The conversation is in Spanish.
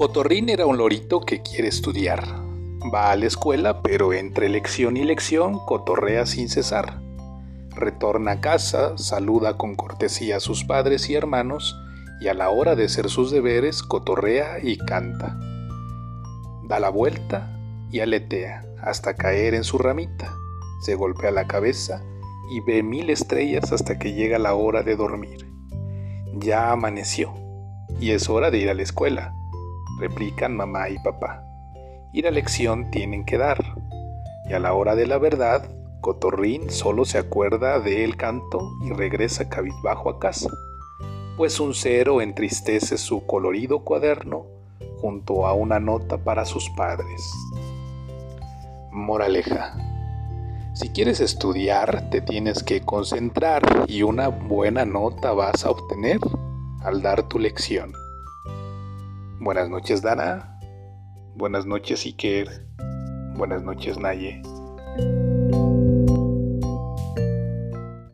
Cotorrín era un lorito que quiere estudiar. Va a la escuela, pero entre lección y lección cotorrea sin cesar. Retorna a casa, saluda con cortesía a sus padres y hermanos, y a la hora de hacer sus deberes cotorrea y canta. Da la vuelta y aletea hasta caer en su ramita. Se golpea la cabeza y ve mil estrellas hasta que llega la hora de dormir. Ya amaneció y es hora de ir a la escuela replican mamá y papá. Ir a lección tienen que dar. Y a la hora de la verdad, Cotorrín solo se acuerda del canto y regresa cabizbajo a casa, pues un cero entristece su colorido cuaderno junto a una nota para sus padres. Moraleja. Si quieres estudiar, te tienes que concentrar y una buena nota vas a obtener al dar tu lección. Buenas noches, Dana. Buenas noches, Iker. Buenas noches, Naye.